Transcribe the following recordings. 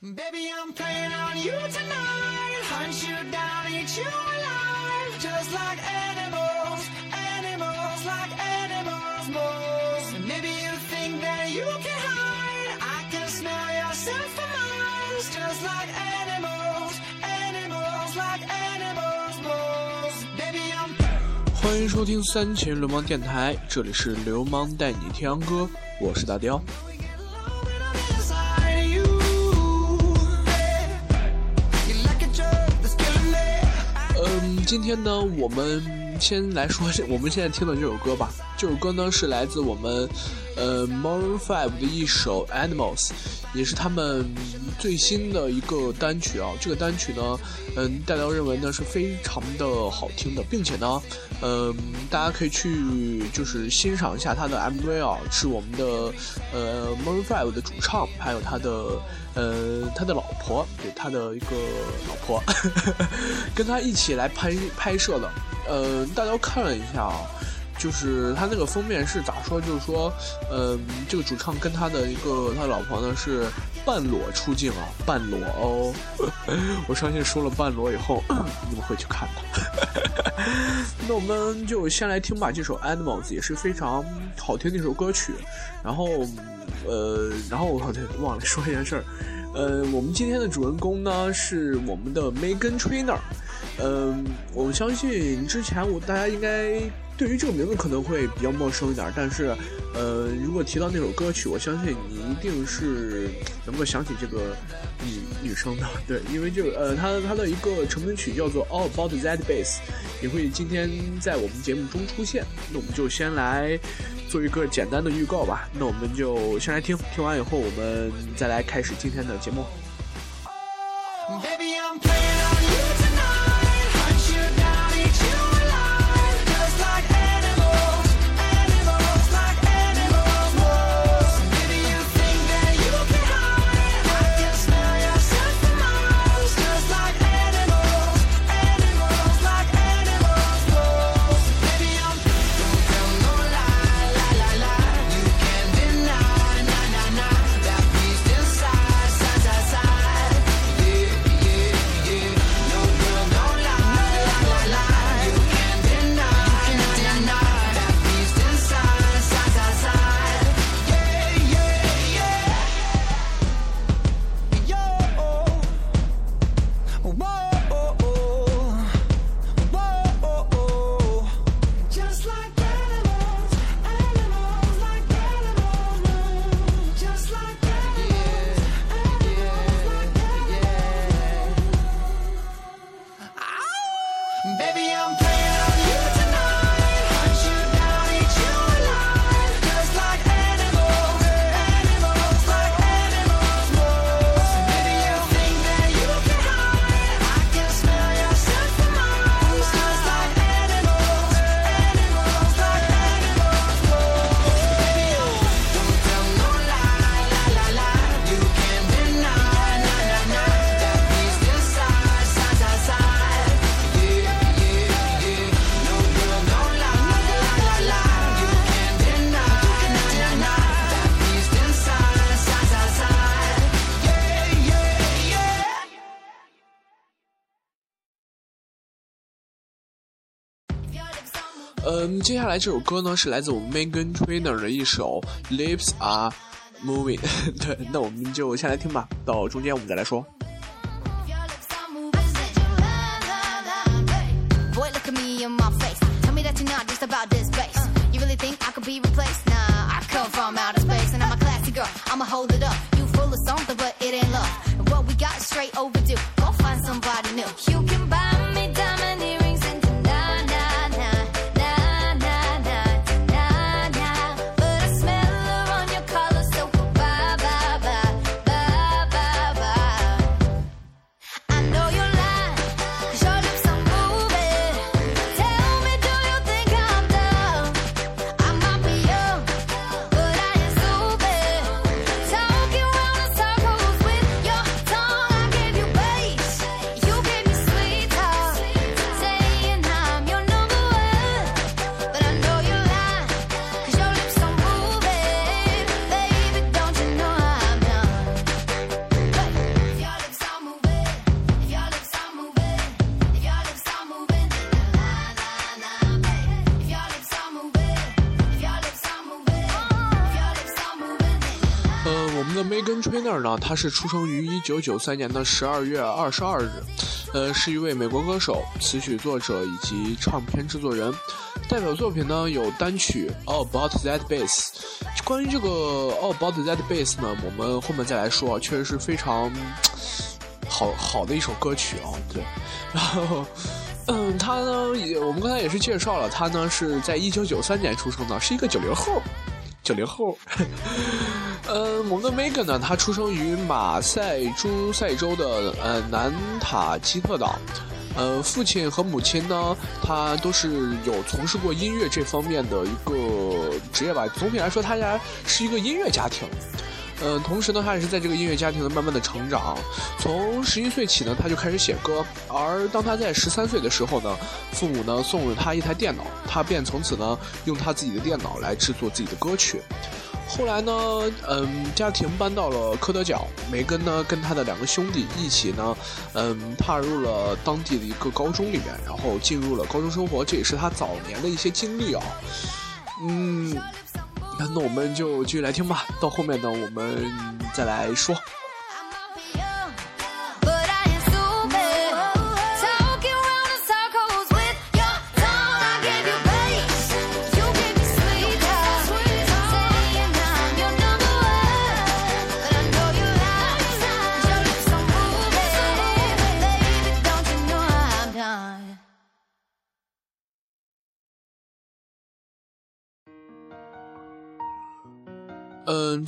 Baby, I'm playing on you tonight. Hunt you down, eat you alive. Just like animals, animals, like animals, moles. Maybe you think that you can hide. I can smell your scent from miles. Just like animals, animals, like animals, moles. Baby, I'm 欢迎收听三秦流氓电台，这里是流氓带你听洋歌，我是大雕。今天呢，我们先来说 我们现在听的这首歌吧。这首歌呢是来自我们呃 Maroon Five 的一首 Animals，也是他们最新的一个单曲啊。这个单曲呢，嗯，大家认为呢是非常的好听的，并且呢，嗯，大家可以去就是欣赏一下他的 MV 啊，是我们的呃 Maroon Five 的主唱，还有他的呃他的老婆，对他的一个老婆，跟他一起来拍拍摄的。呃，大家看了一下啊。就是他那个封面是咋说？就是说，嗯、这个主唱跟他的一个他老婆呢是半裸出镜啊，半裸哦。我相信说了半裸以后，你们会去看的。那我们就先来听吧，这首《Animals》也是非常好听的一首歌曲。然后，呃，然后我好像忘了说一件事儿，呃，我们今天的主人公呢是我们的 Megan Trainer。嗯，我相信之前我大家应该对于这个名字可能会比较陌生一点，但是，呃，如果提到那首歌曲，我相信你一定是能够想起这个女女生的，对，因为这个呃，它它的一个成名曲叫做《All About That Bass》，也会今天在我们节目中出现。那我们就先来做一个简单的预告吧。那我们就先来听，听完以后我们再来开始今天的节目。Baby, I'm 嗯，接下来这首歌呢是来自我们 Megan Trainer 的一首《Lips Are Moving》。对，那我们就先来听吧，到中间我们再来说。Boy, look Trainer 呢，他是出生于一九九三年的十二月二十二日，呃，是一位美国歌手、词曲作者以及唱片制作人。代表作品呢有单曲《All About That Bass》。关于这个《All About That Bass》呢，我们后面再来说，确实是非常好好的一首歌曲啊。对，然后。嗯，他呢，也我们刚才也是介绍了，他呢是在一九九三年出生的，是一个九零后，九零后。呃，我们的 Megan 呢，他出生于马赛诸塞州的呃南塔基特岛，呃，父亲和母亲呢，他都是有从事过音乐这方面的一个职业吧。总体来说，他家是一个音乐家庭。嗯，同时呢，他也是在这个音乐家庭的慢慢的成长。从十一岁起呢，他就开始写歌。而当他在十三岁的时候呢，父母呢送了他一台电脑，他便从此呢用他自己的电脑来制作自己的歌曲。后来呢，嗯，家庭搬到了科德角，梅根呢跟他的两个兄弟一起呢，嗯，踏入了当地的一个高中里面，然后进入了高中生活，这也是他早年的一些经历啊。嗯。那我们就继续来听吧，到后面呢，我们再来说。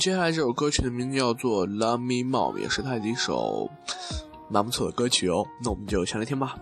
接下来这首歌曲的名字叫做《Love Me More》，也是他的一首蛮不错的歌曲哦。那我们就先来听吧。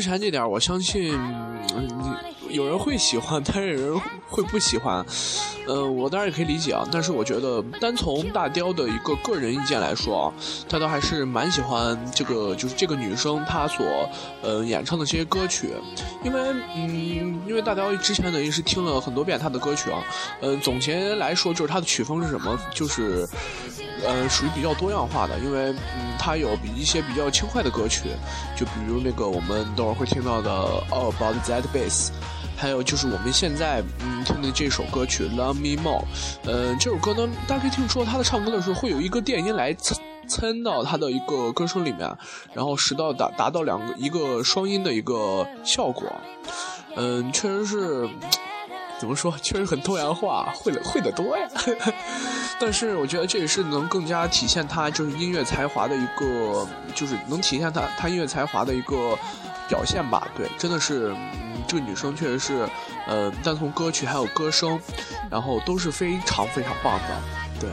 之前这点，我相信，嗯，你有人会喜欢，但是有人会不喜欢。嗯，我当然也可以理解啊，但是我觉得单从大雕的一个个人意见来说啊，大雕还是蛮喜欢这个，就是这个女生她所呃演唱的这些歌曲，因为嗯，因为大雕之前等于是听了很多遍她的歌曲啊，嗯，总结来说就是她的曲风是什么，就是。呃，属于比较多样化的，因为嗯，它有比一些比较轻快的歌曲，就比如那个我们等会儿会听到的《All About That Bass》，还有就是我们现在嗯听的这首歌曲《Love Me More》。嗯，这首歌呢，大家可以听出他的唱歌的时候会有一个电音来蹭蹭到他的一个歌声里面，然后使到达达到两个一个双音的一个效果。嗯，确实是。怎么说？确实很多元化，会的会的多呀。但是我觉得这也是能更加体现他就是音乐才华的一个，就是能体现他他音乐才华的一个表现吧。对，真的是，这个女生确实是，呃，但从歌曲还有歌声，然后都是非常非常棒的。对，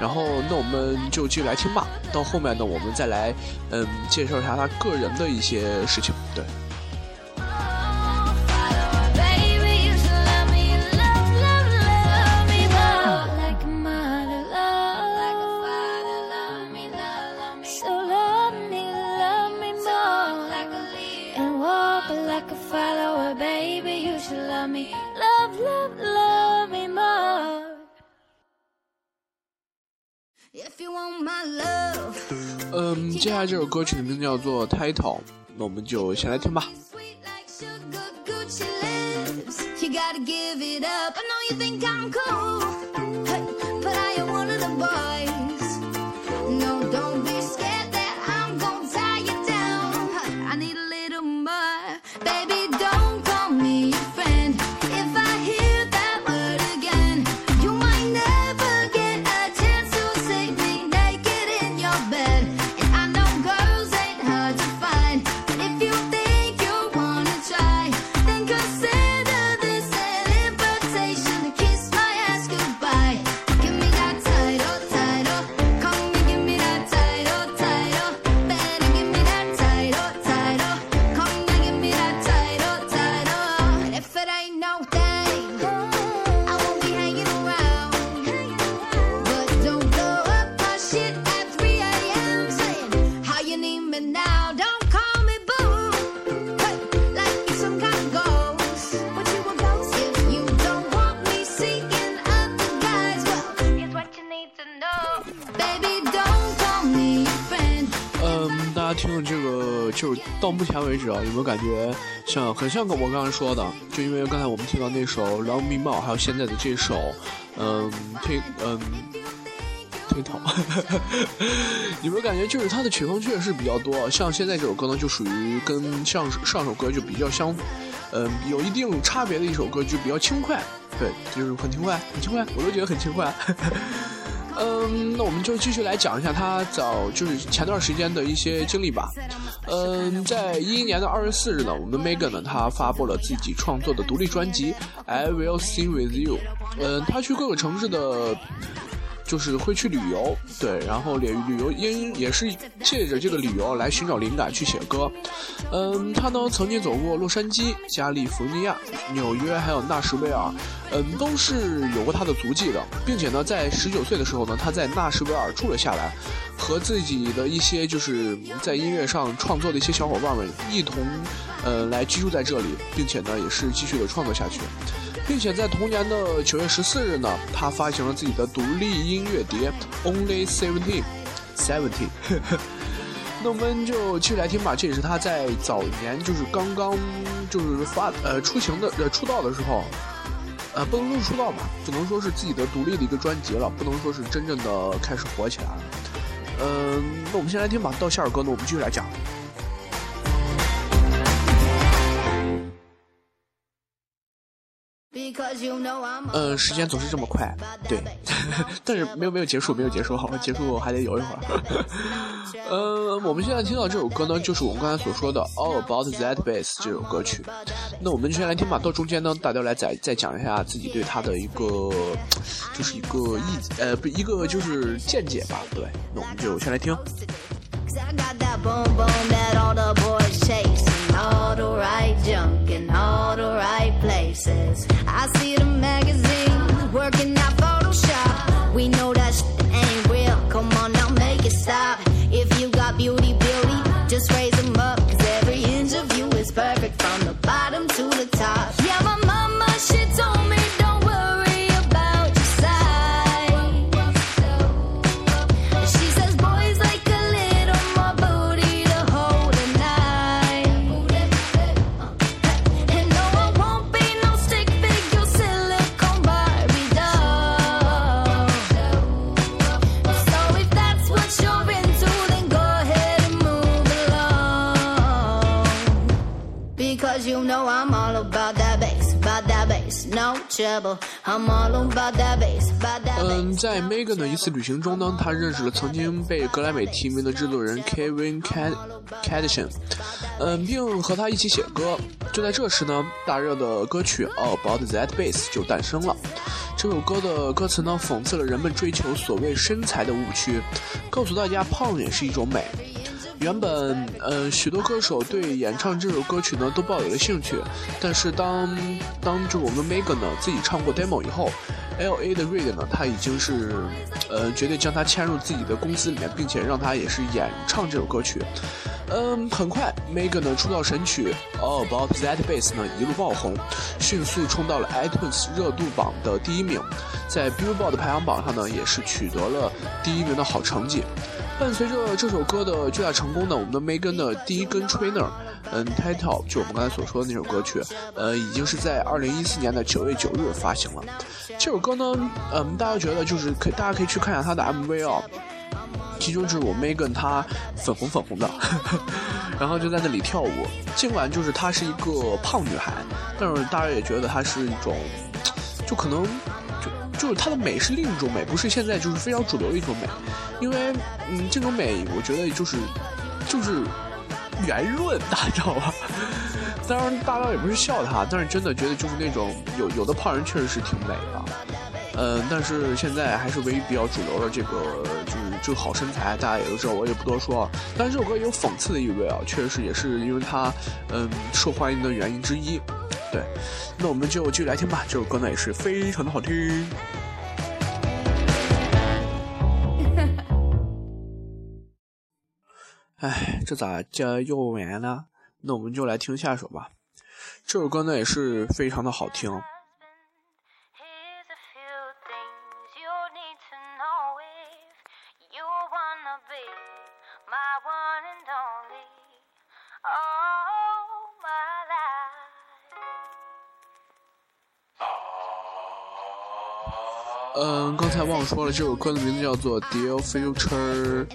然后那我们就继续来听吧。到后面呢，我们再来，嗯，介绍一下她个人的一些事情。对。嗯，接下来这首歌曲的名字叫做《Title》，那我们就先来听吧。Sweet like sugar, Gucci lips. You gotta give it up. I know you think I'm cool, 目前为止啊，有没有感觉像很像我刚刚说的？就因为刚才我们听到那首《Love Me More》，还有现在的这首，嗯，推嗯推头，有没有感觉就是它的曲风确实是比较多？像现在这首歌呢，就属于跟上上首歌就比较相，嗯，有一定差别的一首歌，就比较轻快，对，就是很轻快，很轻快，我都觉得很轻快。嗯，那我们就继续来讲一下他早就是前段时间的一些经历吧。嗯，在一一年的二月四日呢，我们 Megan 呢，她发布了自己创作的独立专辑《I Will Sing With You》。嗯，她去各个城市的。就是会去旅游，对，然后旅旅游因也是借着这个旅游来寻找灵感去写歌。嗯，他呢曾经走过洛杉矶、加利福尼亚、纽约，还有纳什维尔，嗯，都是有过他的足迹的，并且呢，在十九岁的时候呢，他在纳什维尔住了下来，和自己的一些就是在音乐上创作的一些小伙伴们一同，呃，来居住在这里，并且呢，也是继续的创作下去。并且在同年的九月十四日呢，他发行了自己的独立音乐碟《Only Seventeen》，Seventeen。那我们就继续来听吧，这也是他在早年就是刚刚就是发呃出行的呃出道的时候，呃不能说是出道吧，只能说是自己的独立的一个专辑了，不能说是真正的开始火起来了。嗯，那我们先来听吧，到下首歌呢，我们继续来讲。呃，时间总是这么快，对，但是没有没有结束，没有结束，好，结束还得有一会儿。呃，我们现在听到这首歌呢，就是我们刚才所说的《All About That Bass》这首歌曲。那我们就先来听吧，到中间呢，大家来再再讲一下自己对它的一个，就是一个意呃不一个就是见解吧。对，那我们就先来听。Cause I got that boom boom you know I'm all about that bass, about that bass, no trouble. I'm all about that bass, about that 嗯，bass. 在 Megan 的一次旅行中呢，他认识了曾经被格莱美提名的制作人 Kevin Cad Cadison，嗯，并和他一起写歌。就在这时呢，大热的歌曲《All About That Bass》就诞生了。这首歌的歌词呢，讽刺了人们追求所谓身材的误区，告诉大家胖也是一种美。原本，呃，许多歌手对演唱这首歌曲呢都抱有了兴趣，但是当当着我们 Megan 呢自己唱过 demo 以后，L A 的 Reid 呢他已经是，呃，决定将他签入自己的公司里面，并且让他也是演唱这首歌曲。嗯，很快，Megan 的出道神曲《All About That Bass》呢一路爆红，迅速冲到了 iTunes 热度榜的第一名，在 Billboard 排行榜上呢也是取得了第一名的好成绩。伴随着这首歌的巨大成功呢，我们的 Megan 的第一根 trainer，嗯，title 就我们刚才所说的那首歌曲，呃，已经是在二零一四年的九月九日发行了。这首歌呢，嗯，大家觉得就是可，大家可以去看一下它的 MV 哦。其中就是我 Megan 她粉红粉红的，然后就在那里跳舞。尽管就是她是一个胖女孩，但是大家也觉得她是一种，就可能就是她的美是另一种美，不是现在就是非常主流的一种美。因为嗯，这种美我觉得就是就是圆润，大家知道吧？当然，大家也不是笑她，但是真的觉得就是那种有有的胖人确实是挺美的。嗯，但是现在还是唯一比较主流的这个，就是这个好身材，大家也都知道，我也不多说。但是这首歌有讽刺的意味啊，确实也是因为它，嗯，受欢迎的原因之一。对，那我们就继续来听吧，这首歌呢也是非常的好听。哎，这咋叫又完了？那我们就来听下首吧。这首歌呢也是非常的好听。嗯，刚才忘说了，这首歌的名字叫做《Dear Future》。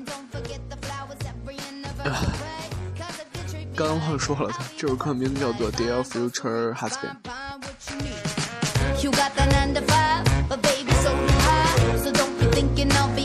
刚刚忘说了，这首歌的名字叫做《Dear Future Husband》。You got the nine to five, but baby, so high. So don't be thinking I'll be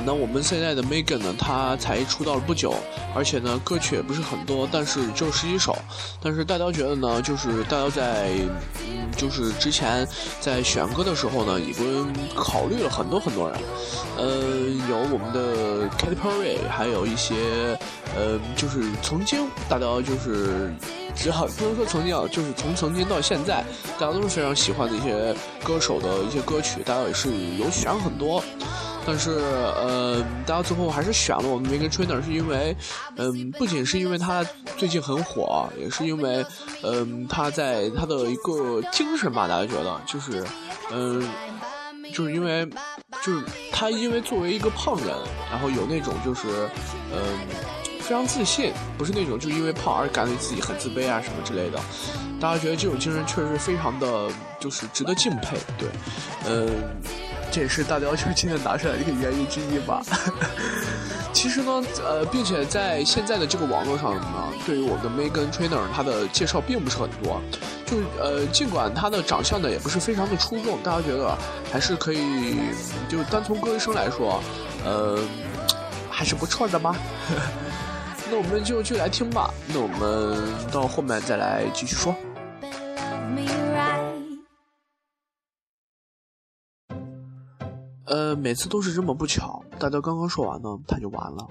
那，我们现在的 Megan 呢，她才出道了不久，而且呢，歌曲也不是很多，但是就十几首。但是大雕觉得呢，就是大雕在，嗯，就是之前在选歌的时候呢，已经考虑了很多很多人，呃，有我们的 Katy Perry，还有一些，呃，就是曾经大雕就是。只好不能说曾经啊，就是从曾经到现在，大家都是非常喜欢的一些歌手的一些歌曲，大家也是有选很多。但是呃，大家最后还是选了我们 Megan Trainor，是因为，嗯、不仅是因为他最近很火，也是因为，嗯、他在他的一个精神吧，大家觉得就是，嗯、就是因为，就是他因为作为一个胖人，然后有那种就是，嗯、非常自信，不是那种就因为胖而感觉自己很自卑啊什么之类的。大家觉得这种精神确实非常的，就是值得敬佩。对，嗯、这也是大雕就今天拿出来的一个原因之一吧。其实呢，呃，并且在现在的这个网络上呢，对于我们的 Megan Trainor，她的介绍并不是很多。就呃，尽管她的长相呢也不是非常的出众，大家觉得还是可以，就单从歌声来说，呃，还是不错的吧。那我们就就来听吧。那我们到后面再来继续说。每次都是这么不巧，大家刚刚说完呢，他就完了。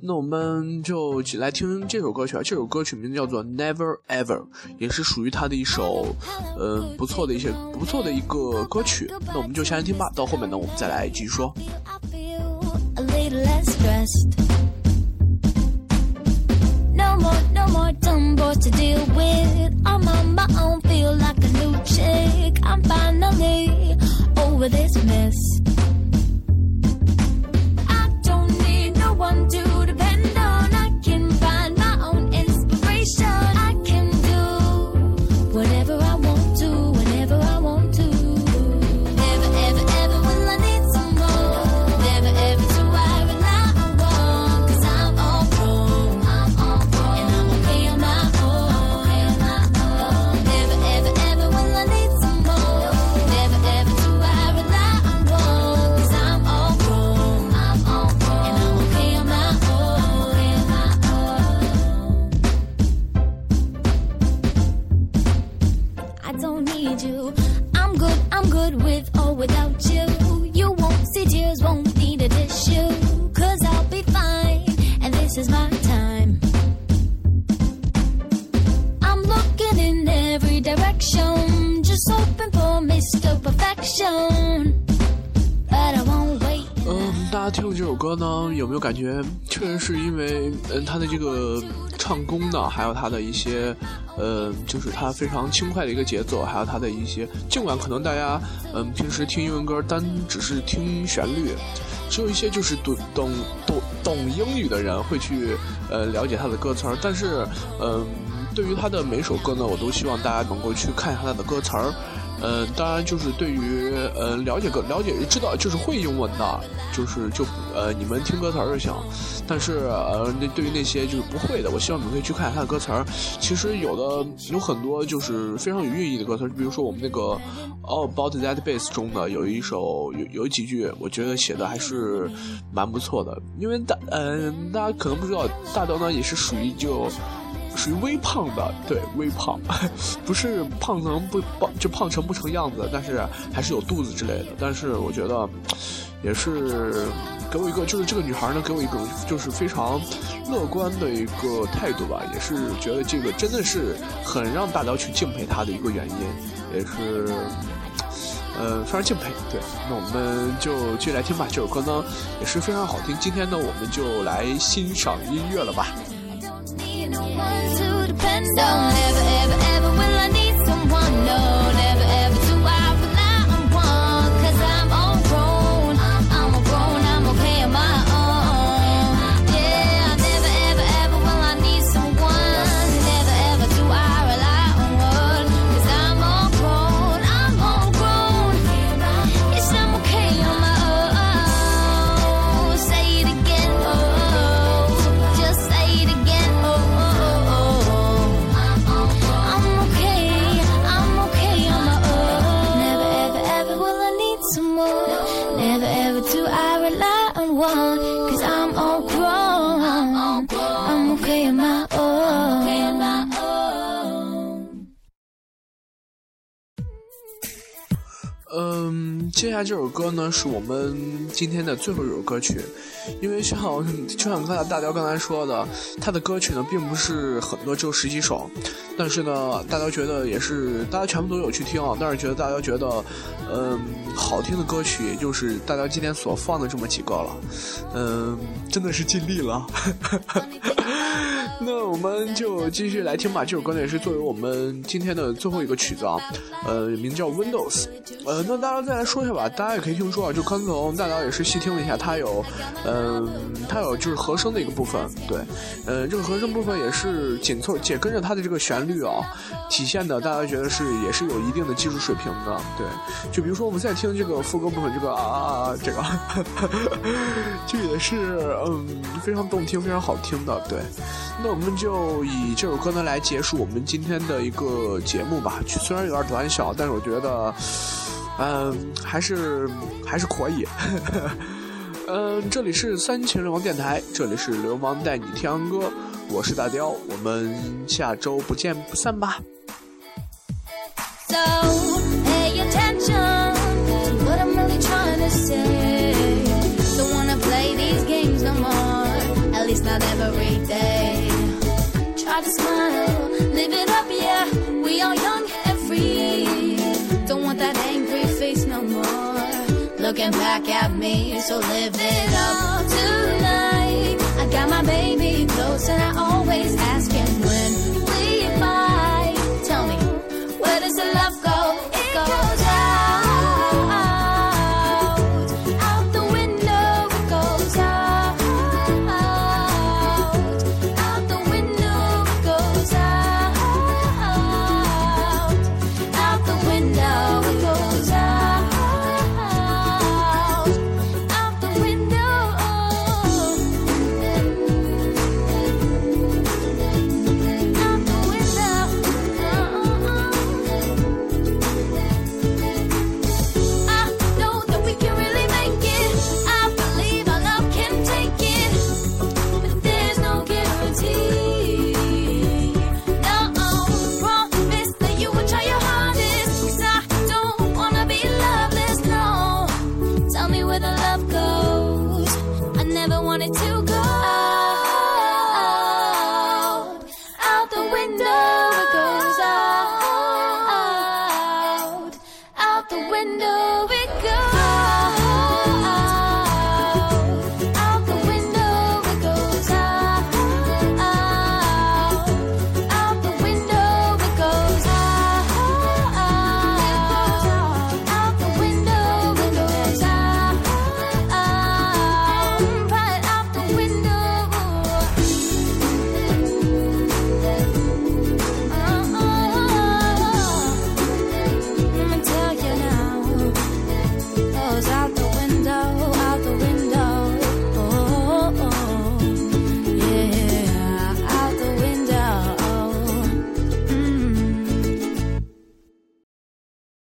那我们就起来听这首歌曲啊，这首歌曲名字叫做《Never Ever》，也是属于他的一首，呃，不错的一些不错的一个歌曲。那我们就先来听吧，到后面呢，我们再来继续说。with this mess. I don't need no one to 大家听了这首歌呢，有没有感觉确实是因为嗯他的这个唱功呢，还有他的一些呃，就是他非常轻快的一个节奏，还有他的一些，尽管可能大家嗯平时听英文歌单只是听旋律，只有一些就是懂懂懂懂英语的人会去呃了解他的歌词儿，但是嗯。对于他的每首歌呢，我都希望大家能够去看一下他的歌词儿，嗯、当然就是对于呃了解歌了解知道就是会英文的，就是就呃你们听歌词就行。但是呃那对于那些就是不会的，我希望你们可以去看一下它的歌词。其实有的有很多就是非常有寓意的歌词，比如说我们那个《All About That Bass》中的有一首有有几句，我觉得写的还是蛮不错的。因为大嗯、大家可能不知道，大刀呢也是属于就。属于微胖的，对，微胖，不是胖成不胖就胖成不成样子，但是还是有肚子之类的。但是我觉得，也是给我一个，就是这个女孩呢，给我一种就是非常乐观的一个态度吧，也是觉得这个真的是很让大家去敬佩她的一个原因，也是。呃，非常敬佩，对，那我们就继续来听吧。这首歌呢也是非常好听。今天呢，我们就来欣赏音乐了吧。No one to depend on. Ever, ever 这首歌呢，是我们今天的最后一首歌曲，因为像就像刚才大雕刚才说的，他的歌曲呢并不是很多，只有十几首，但是呢，大家觉得也是大家全部都有去听啊，但是觉得大家觉得，嗯，好听的歌曲也就是大家今天所放的这么几个了，嗯，真的是尽力了。那我们就继续来听吧。这首歌呢也是作为我们今天的最后一个曲子啊，呃，名叫 Windows。呃，那大家再来说一下吧。大家也可以听说啊，就刚从大家也是细听了一下，它有，嗯、它有就是和声的一个部分，对，呃，这个和声部分也是紧凑紧跟着它的这个旋律啊，体现的大家觉得是也是有一定的技术水平的，对。就比如说我们再听这个副歌部分，这个啊啊啊，这个，这也是嗯非常动听、非常好听的，对。那我们就以这首歌呢来结束我们今天的一个节目吧。虽然有点短小，但是我觉得，嗯，还是还是可以。嗯，这里是三秦流氓电台，这里是流氓带你听歌，我是大雕，我们下周不见不散吧。So pay attention to what I'm really trying to say. Don't wanna play these games no more, at least not every day. Try smile, live it up, yeah. We are young and free. Don't want that angry face no more. Looking back at me, so live it up tonight. I got my baby close, and I always ask him when we fight. Tell me, where does the love